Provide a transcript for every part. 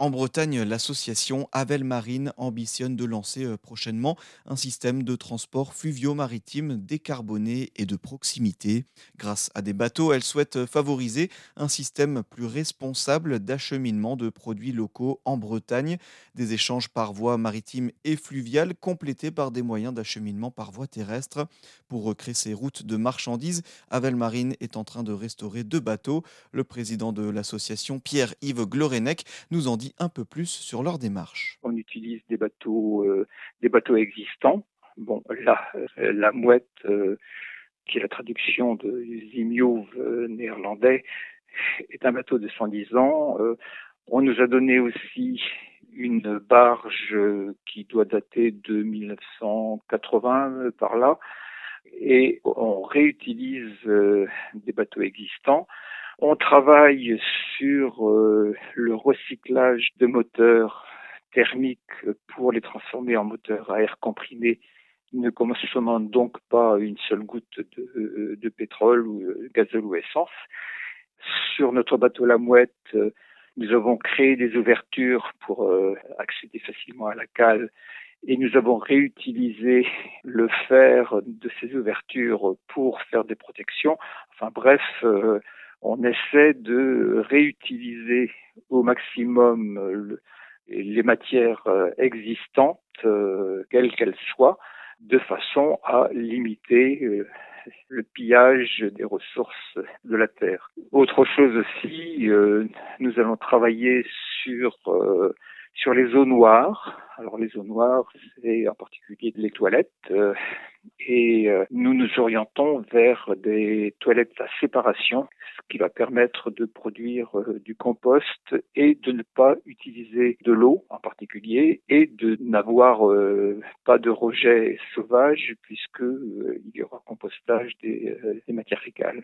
En Bretagne, l'association Avel Marine ambitionne de lancer euh, prochainement un système de transport fluvio-maritime décarboné et de proximité. Grâce à des bateaux, elle souhaite euh, favoriser un système plus responsable d'acheminement de produits locaux en Bretagne, des échanges par voie maritime et fluviale complétés par des moyens d'acheminement par voie terrestre. Pour recréer ces routes de marchandises, Avel Marine est en train de restaurer deux bateaux. Le président de l'association, Pierre-Yves Glorenec, nous en dit un peu plus sur leur démarche. On utilise des bateaux, euh, des bateaux existants. Bon, là, euh, la mouette, euh, qui est la traduction de Zimjov néerlandais, est un bateau de 110 ans. on nous a donné aussi une barge qui doit dater de 1980 par là, et on réutilise des bateaux existants. On travaille sur euh, le recyclage de moteurs thermiques pour les transformer en moteurs à air comprimé ne consommant donc pas une seule goutte de, de pétrole ou de gazole ou essence. Sur notre bateau La Mouette, nous avons créé des ouvertures pour euh, accéder facilement à la cale et nous avons réutilisé le fer de ces ouvertures pour faire des protections. Enfin bref, euh, on essaie de réutiliser au maximum euh, les matières euh, existantes, euh, quelles qu'elles soient, de façon à limiter le pillage des ressources de la terre. Autre chose aussi, nous allons travailler sur sur les eaux noires. Alors les eaux noires, c'est en particulier les toilettes. Et nous nous orientons vers des toilettes à séparation qui va permettre de produire euh, du compost et de ne pas utiliser de l'eau en particulier et de n'avoir euh, pas de rejet sauvage puisque euh, il y aura compostage des, matières fécales.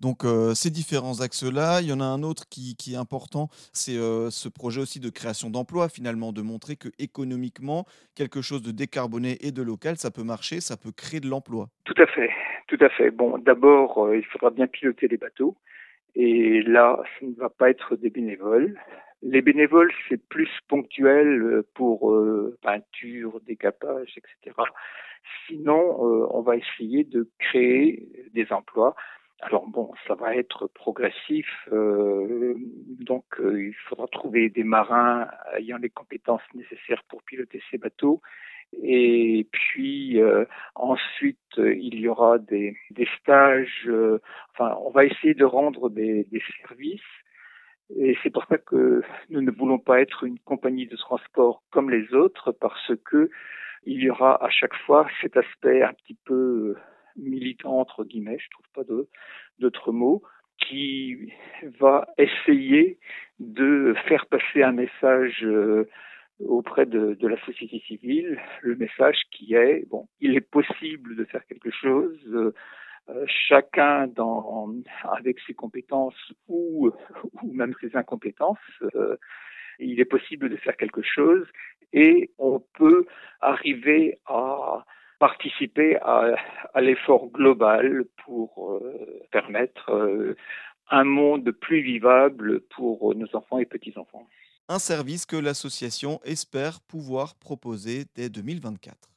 Donc ces différents axes-là, il y en a un autre qui, est important, c'est ce projet aussi de création d'emplois, finalement, de montrer que économiquement, quelque chose de décarboné et de local, ça peut marcher, ça peut créer de l'emploi. Tout à fait, tout à fait. Bon, d'abord, il faudra bien piloter les bateaux. Et là, ce ne va pas être des bénévoles. Les bénévoles, c'est plus ponctuel euh, pour euh, peinture, décapage, etc. Sinon, euh, on va essayer de créer des emplois. Alors bon, ça va être progressif, donc il faudra trouver des marins ayant les compétences nécessaires pour piloter ces bateaux et puis euh, ensuite, il y aura des, des stages. Euh, enfin, on va essayer de rendre des, des services. Et c'est pour ça que nous ne voulons pas être une compagnie de transport comme les autres, parce que il y aura à chaque fois cet aspect un petit peu militant entre guillemets, je trouve pas d'autres mots, qui va essayer de faire passer un message euh, auprès de, de, la société civile le message qui est bon, il est possible de faire quelque chose. Euh, chacun dans, avec ses compétences ou, ou même ses incompétences, euh, il est possible de faire quelque chose et on peut arriver à participer à, l'effort global pour euh, permettre euh, un monde plus vivable pour nos enfants et petits-enfants un service que l'association espère pouvoir proposer dès 2024.